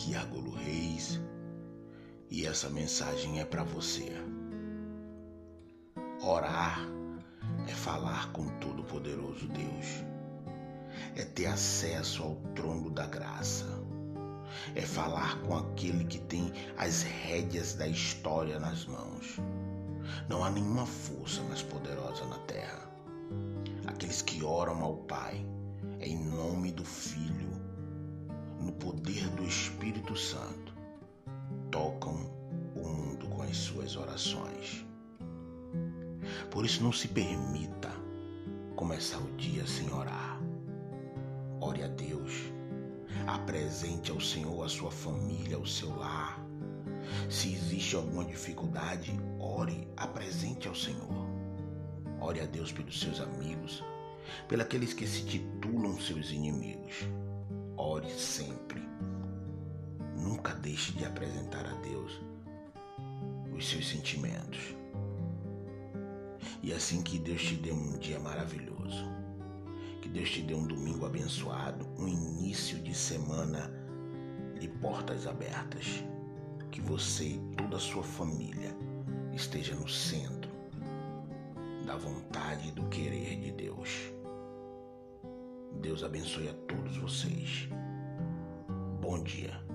Aqui é Agolo Reis e essa mensagem é para você. Orar é falar com Todo-Poderoso Deus, é ter acesso ao trono da graça, é falar com aquele que tem as rédeas da história nas mãos. Não há nenhuma força mais poderosa na terra. Aqueles que oram ao Pai, é em nome do Filho poder do Espírito Santo, tocam o mundo com as suas orações. Por isso, não se permita começar o dia sem orar. Ore a Deus, apresente ao Senhor a sua família, o seu lar. Se existe alguma dificuldade, ore, apresente ao Senhor. Ore a Deus pelos seus amigos, pelos que se titulam seus inimigos. Ore sempre. Deixe de apresentar a Deus os seus sentimentos. E assim que Deus te dê um dia maravilhoso, que Deus te dê um domingo abençoado, um início de semana de portas abertas, que você e toda a sua família esteja no centro da vontade e do querer de Deus. Deus abençoe a todos vocês. Bom dia.